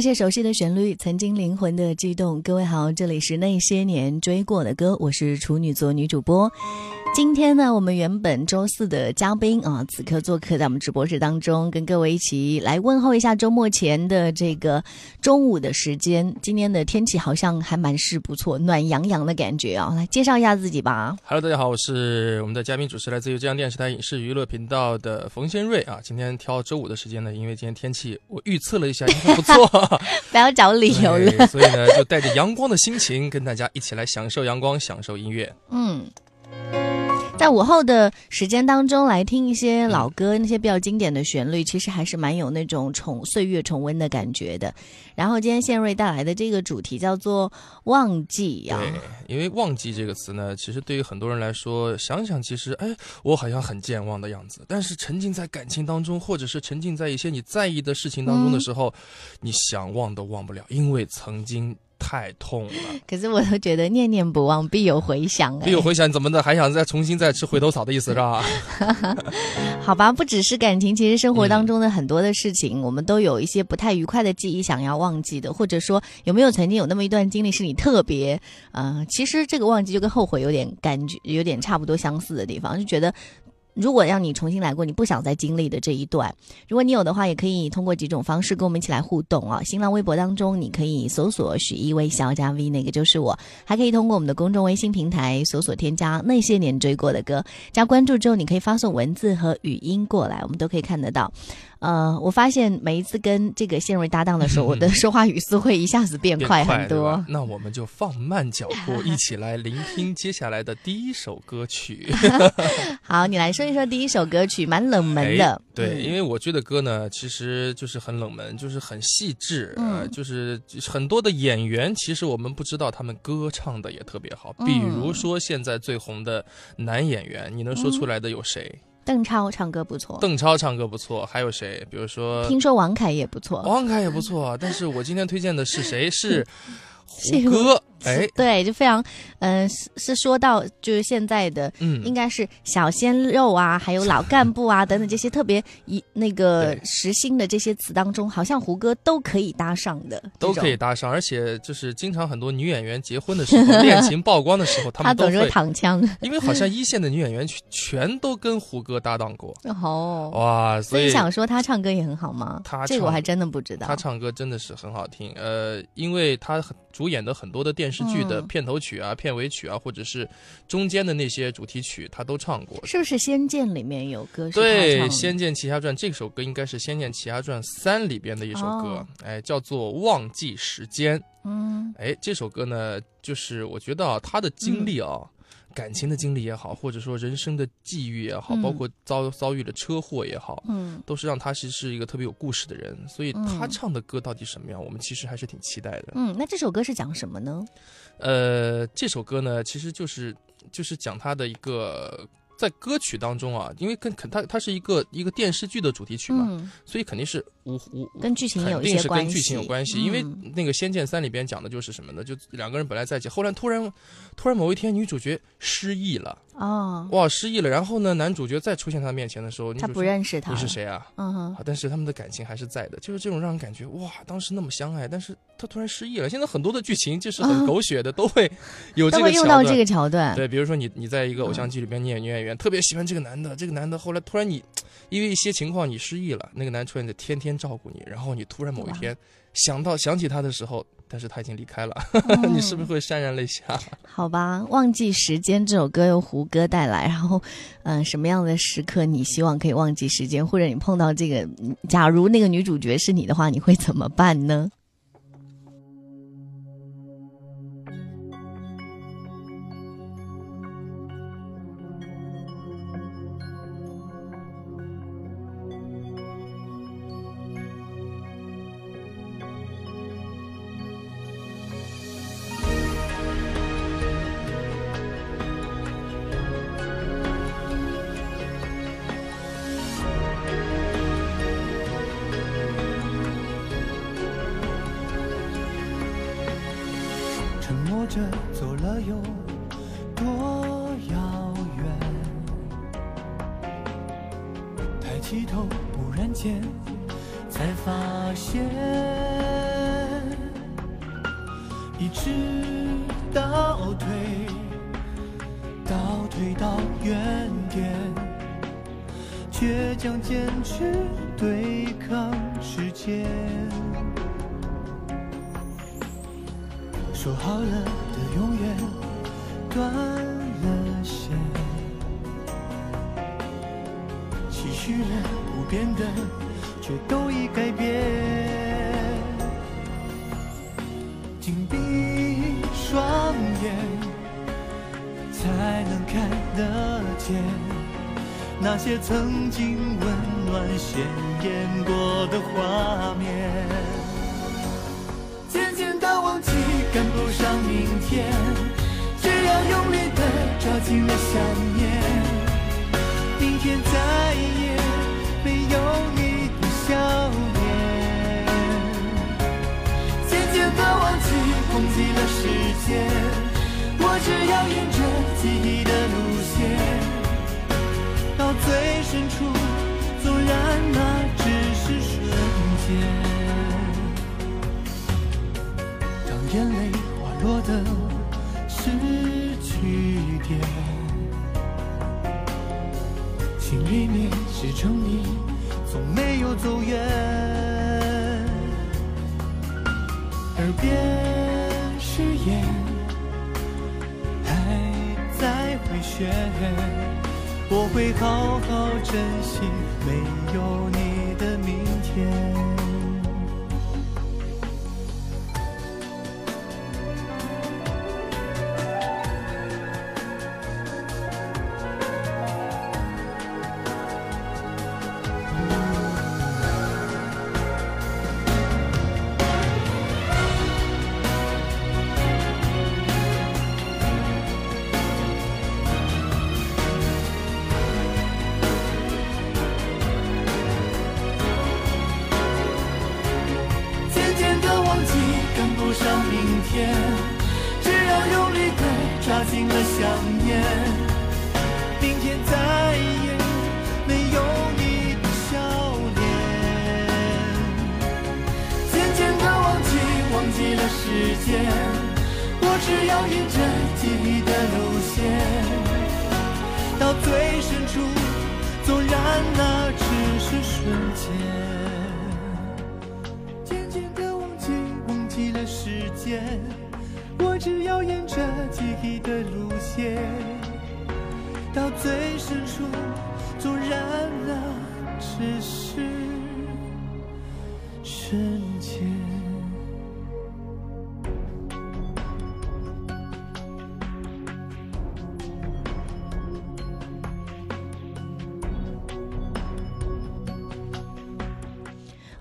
那些熟悉的旋律，曾经灵魂的悸动。各位好，这里是那些年追过的歌，我是处女座女主播。今天呢，我们原本周四的嘉宾啊，此刻做客在我们直播室当中，跟各位一起来问候一下周末前的这个中午的时间。今天的天气好像还蛮是不错，暖洋洋的感觉啊。来介绍一下自己吧。Hello，大家好，我是我们的嘉宾主持，来自于浙江电视台影视娱乐频道的冯先瑞啊。今天挑周五的时间呢，因为今天天气我预测了一下，应该不错，不要找理由了。所以呢，就带着阳光的心情，跟大家一起来享受阳光，享受音乐。嗯，在午后的时间当中来听一些老歌，那些比较经典的旋律，其实还是蛮有那种重岁月重温的感觉的。然后今天宪瑞带来的这个主题叫做“忘记”啊，对，因为“忘记”这个词呢，其实对于很多人来说，想想其实，哎，我好像很健忘的样子。但是沉浸在感情当中，或者是沉浸在一些你在意的事情当中的时候，你想忘都忘不了，因为曾经太痛了。可是我都觉得念念不忘必有回响、哎，必有回响，怎么的？还想再重新再吃回头草的意思是吧？好吧，不只是感情，其实生活当中的很多的事情，我们都有一些不太愉快的记忆想要忘记的，或者说有没有曾经有那么一段经历是你特别，呃，其实这个忘记就跟后悔有点感觉，有点差不多相似的地方，就觉得。如果让你重新来过，你不想再经历的这一段，如果你有的话，也可以通过几种方式跟我们一起来互动啊。新浪微博当中，你可以搜索“许一微笑加 V”，那个就是我；还可以通过我们的公众微信平台搜索添加那些年追过的歌，加关注之后，你可以发送文字和语音过来，我们都可以看得到。呃，我发现每一次跟这个谢瑞搭档的时候，我的说话语速会一下子变变快很多。那我们就放慢脚步，一起来聆听接下来的第一首歌曲。好，你来说一说第一首歌曲，蛮冷门的。哎对，嗯因为我觉得歌呢，其实就是很冷门，就是很细致，呃，嗯就是很多的演员，其实我们不知道他们歌唱的也特别好。比嗯如说现在最红的男演员，你能说出来的有谁？邓超唱歌不错，邓超唱歌不错，还有谁？比如说听说王凯也不错。王凯也不错，但是我今天推荐的是谁？是是 胡歌。哎，对，就非常，嗯、是是说到就是现在的，嗯，应该是小鲜肉啊，还有老干部啊等等这些特别一那个对时兴的这些词当中，好像胡歌都可以搭上的，都。可以搭上，而且就是经常很多女演员结婚的时候，恋情曝光的时候，他他总是会们都会，躺枪。因为好像一线的女演员全全都跟胡歌搭档过，哦，哇，所以所以想说他唱歌也很好吗？他这个我还真的不知道。他唱歌真的是很好听，呃，因为他很主演的很多的电视剧的嗯。片头曲啊、片尾曲啊，或者是中间的那些主题曲，他都唱过。是不是《仙剑》里面有歌对，《仙剑奇侠传》这首歌应该是《仙剑奇侠传三》里边的一首歌，哦。哎，叫做《忘记时间》。嗯。哎，这首歌呢，就是我觉得啊，他的经历啊，感情的经历也好，或者说人生的际遇也好，嗯包括遭遭遇了车祸也好，嗯都是让他是是一个特别有故事的人。所以他嗯唱的歌到底什么样，我们其实还是挺期待的。嗯，那这首歌是讲什么呢？呃，这首歌呢，其实就是就是讲他的一个。在歌曲当中啊，因为跟肯它它是一个一个电视剧的主题曲嘛，嗯，所以肯定是无无跟剧情有肯定一些关系。是跟剧情有关系，因为嗯那个《仙剑三》里边讲的就是什么呢？就两个人本来在一起，后来突然突然某一天女主角失忆了，哦，哇，失忆了。然后呢，男主角再出现他面前的时候，他不认识他，你是？谁啊？嗯哼，啊，但是他们的感情还是在的，就是这种让人感觉哇，当时那么相爱，但是他突然失忆了。现在很多的剧情就是很狗血的，都会有这个桥段。会用到这个桥段。对，比如说你你在一个偶像剧里边，你演女演员，特别喜欢这个男的，这个男的后来突然你因为一些情况你失忆了，那个男出现就天天照顾你，然后你突然某一天想到想起他的时候，但是他已经离开了，你是不是会潸然泪下？好吧，忘记时间这首歌由胡歌带来，然后，嗯、什么样的时刻你希望可以忘记时间，或者你碰到这个，嗯假如那个女主角是你的话，你会怎么办呢？着走了有多遥远？抬起头，忽然间才发现，一直倒退，倒退到原点，倔强坚持对抗时间。说好了的永远断了线，期许了不变的，却都已改变。紧闭双眼，才能看得见那些曾经温暖鲜艳过的画面。赶不上明天，只要用力的抓紧了想念，明天再也没有你的笑脸。渐渐的忘记，忘记了时间，我只要沿着记忆的路线，到最深处，眼泪滑落的是句点，心里面始终你，从没有走远，耳边誓言还在回旋，我会好好珍惜没有你的明天。瞬间。渐渐的忘记，忘记了时间，我只要沿着记忆的路线，到最深处，纵然那只是瞬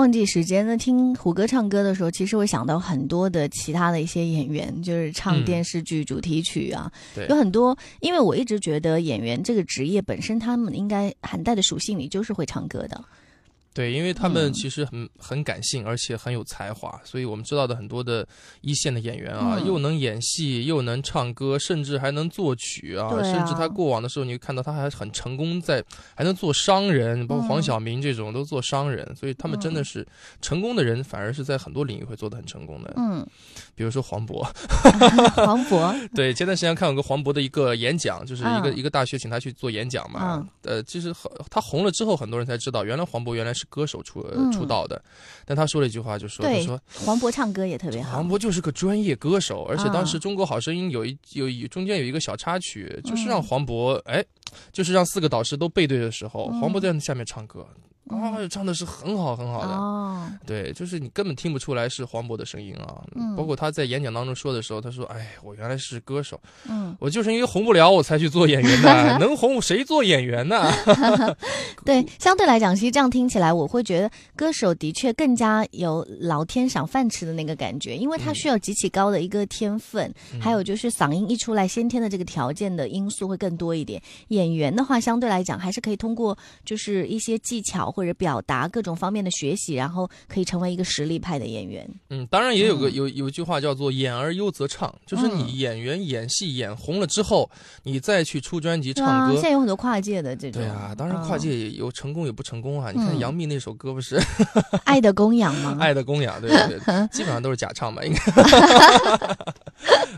忘记时间呢？听胡歌唱歌的时候，其实会想到很多的其他的一些演员，就是唱嗯电视剧主题曲啊，对有很多。因为我一直觉得演员这个职业本身，他们应该含带的属性里就是会唱歌的。对，因为他们嗯。其实很很感性，而且很有才华，所以我们知道的很多的一线的演员啊，嗯。又能演戏，又能唱歌，甚至还能作曲啊，啊。甚至他过往的时候，你会看到他还很成功在，还能做商人，包括黄嗯。晓明这种都做商人，所以他们真的嗯。是成功的人，反而是在很多领域会做得很成功的。嗯，比如说黄渤，黄渤，对，前段时间看有个黄渤的一个演讲，就是一个、嗯。一个大学请他去做演讲嘛。呃，其实很他红了之后，很多人才知道，原来黄渤原来是歌手出、出道的。但他说了一句话，就说他说黄渤唱歌也特别好黄。渤就是个专业歌手，而且当时啊《中国好声音》有一有一中间有一个小插曲，就是让嗯黄渤哎，就是让四个导师都背对的时候，嗯黄渤在下面唱歌。啊，唱的是很好很好的，哦，对，就是你根本听不出来是黄渤的声音啊。嗯包括他在演讲当中说的时候，他说：“哎，我原来是歌手，嗯，我就是因为红不了，我才去做演员的。能红谁做演员呢？对，相对来讲，其实这样听起来，我会觉得歌手的确更加有老天赏饭吃的那个感觉，因为他嗯需要极其高的一个天分，还有就是嗓音一出来，先天的这个条件的因素会更多一点。演员的话，相对来讲还是可以通过就是一些技巧或者表达各种方面的学习，然后可以成为一个实力派的演员。嗯，当然也有个嗯有有一句话叫做“演而优则唱”，就是你嗯演员演戏演红了之后，你再去出专辑唱歌现。在有很多跨界的这种。对啊，当然跨界也有成功有不成功啊。你看嗯杨幂那首歌不是《嗯 爱的供养吗？爱的供养》，对对对，基本上都是假唱吧？应该。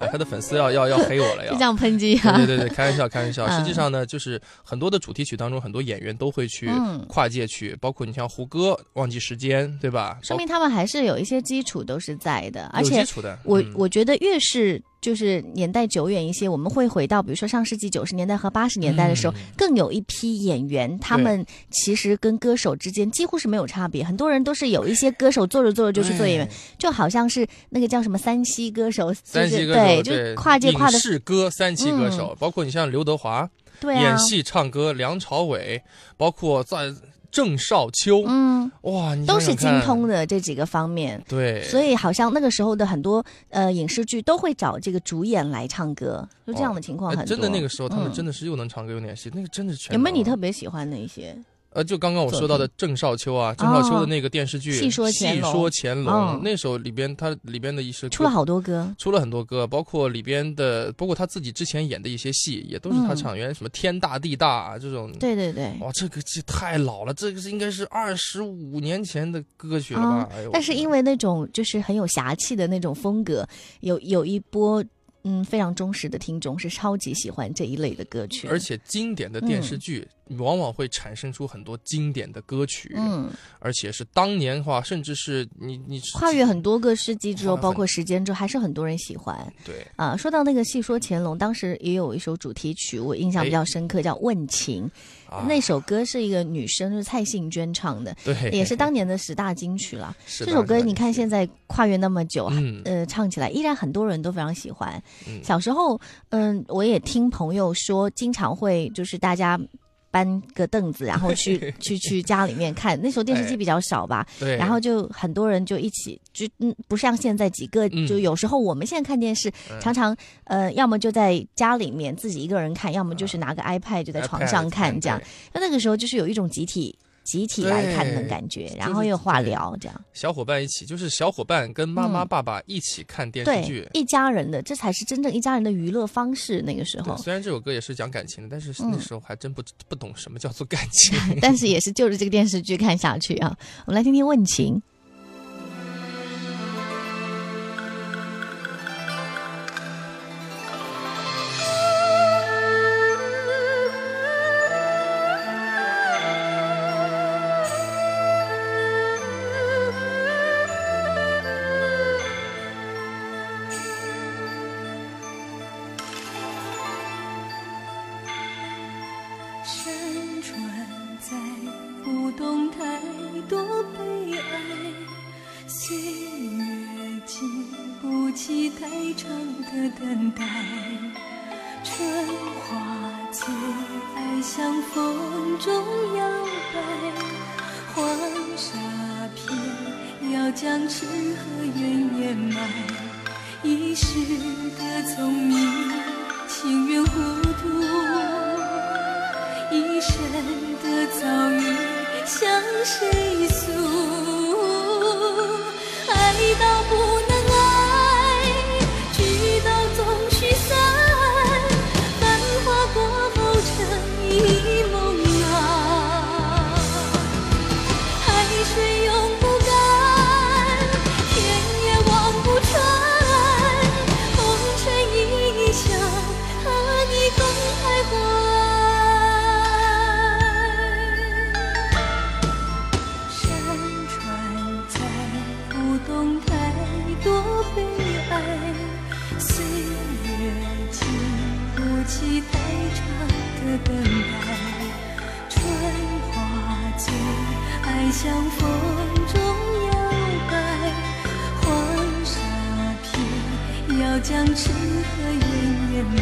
哎 他的粉丝要要要黑我了要就这。样抨击啊？对对对对，开玩笑，开玩笑。嗯实际上呢，就是很多的主题曲当中，很多演员都会去嗯跨界去，包括你像胡歌《忘记时间》，对吧？说明他们还是有一些基础都是在的，而且。我、嗯我觉得越是就是年代久远一些，我们会回到比如说上世纪九十年代和八十年代的时候，嗯更有一批演员，他们其实跟歌手之间几乎是没有差别。很多人都是有一些歌手做着做着就去做演员，哎就好像是那个叫什么三栖歌手，就是三栖歌手对，就是跨界跨的是，歌三栖歌手，包括你像刘德华、对啊，演戏唱歌，梁朝伟，包括在郑少秋，嗯，哇，你都是精通的这几个方面。对，所以好像那个时候的很多呃影视剧都会找这个主演来唱歌，就这样的情况很多。哎真的那个时候他们嗯真的是又能唱歌又能演戏，那个真的全有没有你特别喜欢的一些？呃，就刚刚我说到的郑少秋啊，郑少秋的那个电视剧戏说乾隆戏说乾隆嗯那首里边，他里边的一首歌出了好多歌，出了很多歌，包括里边的，包括他自己之前演的一些戏，也都是他嗯唱。原来什么天大地大啊这种，对对对。哇，这个这太老了，这个是应该是二十五年前的歌曲了吧？但是因为那种就是很有侠气的那种风格，有有一波嗯非常忠实的听众是超级喜欢这一类的歌曲，而且经典的电视剧、往往会产生出很多经典的歌曲，嗯，而且是当年的话，甚至是你你跨越很多个世纪之后，包括时间之后，还是很多人喜欢对啊。说到那个戏说乾隆，当时也有一首主题曲，我印象比较深刻，叫《问情》。啊，那首歌是一个女生，就是蔡幸娟唱的，对也是当年的十大金曲了。是这首歌你看现在跨越那么久，嗯呃，唱起来依然很多人都非常喜欢。嗯小时候，嗯，我也听朋友说，经常会就是大家。搬个凳子，然后 去去去家里面看。那时候电视机哎。比较少吧，对，然后就很多人就一起，就嗯，不像现在几个，嗯。就有时候我们现在看电视，嗯。常常呃，要么就在家里面自己一个人看，要么就是拿个 iPad 就在床上看这样。那个时候就是有一种集体集体来看的感觉，然后又话对聊这样。小伙伴一起，就是小伙伴跟妈妈、嗯爸爸一起看电视对剧，。一家人的，这才是真正一家人的娱乐方式。那个时，候，虽然这首歌也是讲感情的，但是嗯那时候还真不不懂什么叫做感情。但是也是就着这个电视剧看下去啊。我们来听听《问情》。等待，春花最爱向风中摇摆，黄沙片要将痴和怨掩埋。一世的聪明，情愿糊涂，一生的遭遇向谁诉？爱到不。长的等待。春花醉，爱像风中摇摆，黄沙片要将痴和怨掩埋。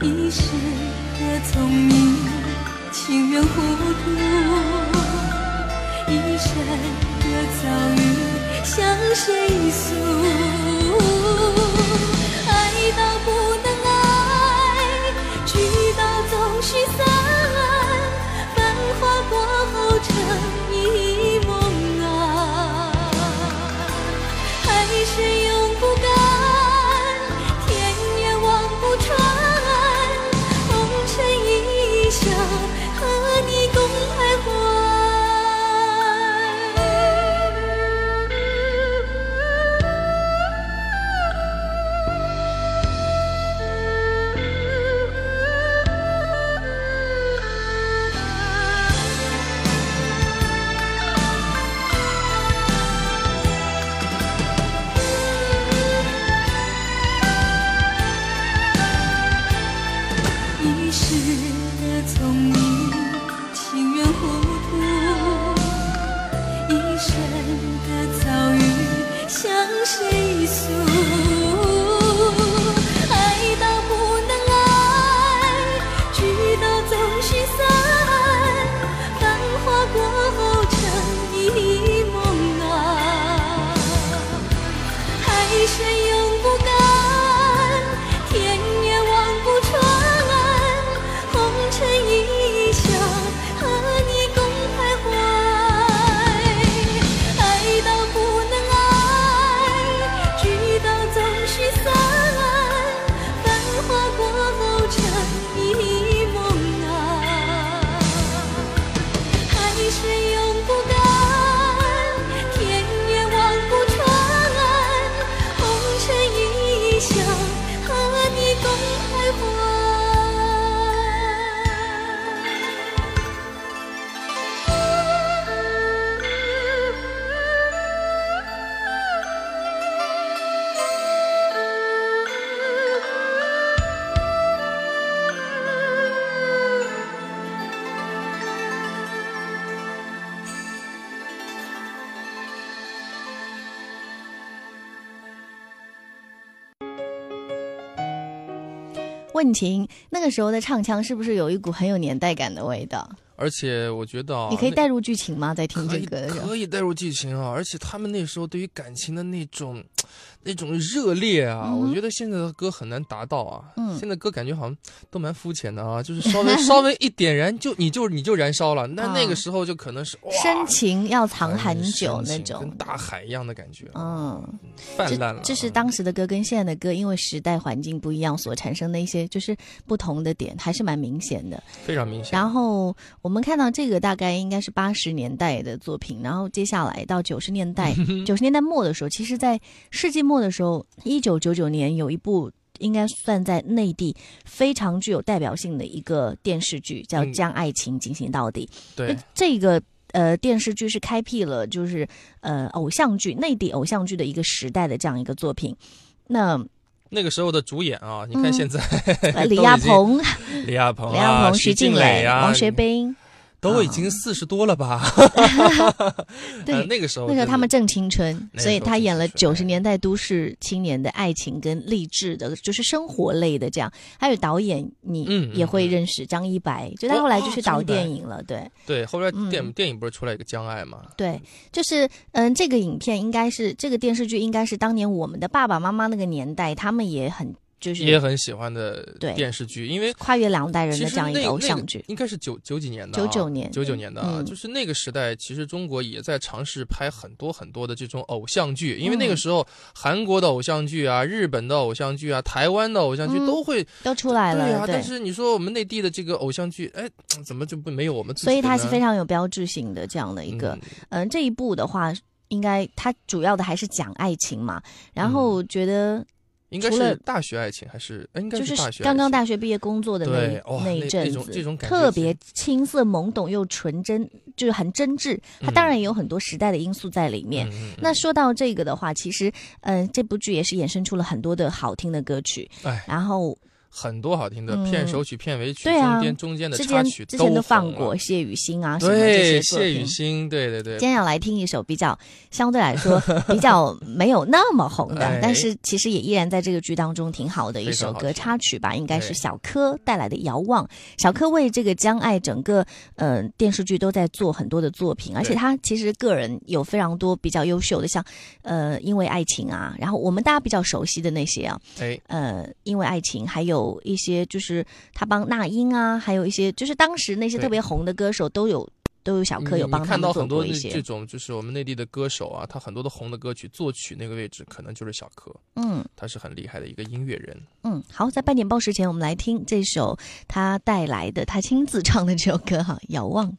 一世的聪明，情愿糊涂。一生的遭遇向谁诉？爱到不能，到总笑，问情那个时候的唱腔是不是有一股很有年代感的味道？而且我觉得啊，你可以带入剧情吗？在听这可以歌的时候可，以带入剧情啊，而且他们那时候对于感情的那种 那种热烈啊，嗯我觉得现在的歌很难达到啊。嗯现在歌感觉好像都蛮肤浅的啊，就是稍微稍微一点燃就你就你就燃烧了。那啊那个时候就可能是哇，深情要藏很久那种跟。大海一样的感觉，嗯，泛滥了。这是当时的歌跟现在的歌，因为时代环境不一样所产生的一些就是不同的点，还是蛮明显的。非常明显。然后我们看到这个大概应该是八十年代的作品，然后接下来到九十年代，九十年代末的时候，其实，在世纪末的时候，一九九九年有一部。应该算在内地非常具有代表性的一个电视剧，叫《嗯将爱情进行到底》。对，这个呃电视剧是开辟了就是呃偶像剧内地偶像剧的一个时代的这样一个作品。那那个时候的主演啊，你看嗯。现在呃李亚鹏、李亚鹏啊、李亚鹏、徐静蕾啊、王学兵，都已经四十多了吧？对呃那个时候那时候他们正青春，所以他演了九十年代都市青年的爱情跟励志的，就是生活类的这样。还有导演，你嗯也会认识张一白，就他哦后来就去导电影了，对对，后来嗯电电影不是出来一个《将爱》吗？对，就是嗯，这个影片应该是这个电视剧应该是当年我们的爸爸妈妈那个年代，他们也很就是也很喜欢的电视剧，因为跨越两代人的这样一个偶像剧。应该是九九几年的、啊，99年九九年的啊，嗯就是那个时代，其实中国也在尝试拍很多很多的这种偶像剧，因为那个时候韩国的偶像剧啊、日本的偶像剧啊、台湾的偶像剧嗯都会、都出来了，对啊，但是你说我们内地的这个偶像剧，哎，怎么就不没有我们自己？所以它是非常有标志性的这样的一个，嗯嗯、这一部的话，应该它主要的还是讲爱情嘛，然后觉得应该是大学爱情还是哎应该是大学刚刚大学毕业工作的那那一阵子，这种感觉特别青涩懵懂又纯真，就是很真挚。它嗯当然也有很多时代的因素在里面。那说到这个的话，其实，嗯、这部剧也是衍生出了很多的好听的歌曲，哎然后很多好听的嗯。片首曲、片尾曲、中间中间的插曲之前都放过谢雨欣啊对些。谢雨欣，对对对。今，天要来听一首比较相对来说 比较没有那么红的，哎。但是其实也依然在这个剧当中挺好的一首歌插曲吧，应该是小柯带来的《遥望》。小柯为这个将爱整个呃电视剧都在做很多的作品，而且他其实个人有非常多比较优秀的，像呃因为爱情啊，然后我们大家比较熟悉的那些啊，哎，呃因为爱情，还有一些就是他帮那英啊，还有一些就是当时那些特别红的歌手都有。都有小柯有帮他们做你看到很多过一些，这种就是我们内地的歌手啊，他很多的红的歌曲作曲那个位置可能就是小柯，嗯，他是很厉害的一个音乐人。嗯，好，在半点报时前，我们来听这首他带来的他亲自唱的这首歌哈，《遥》。望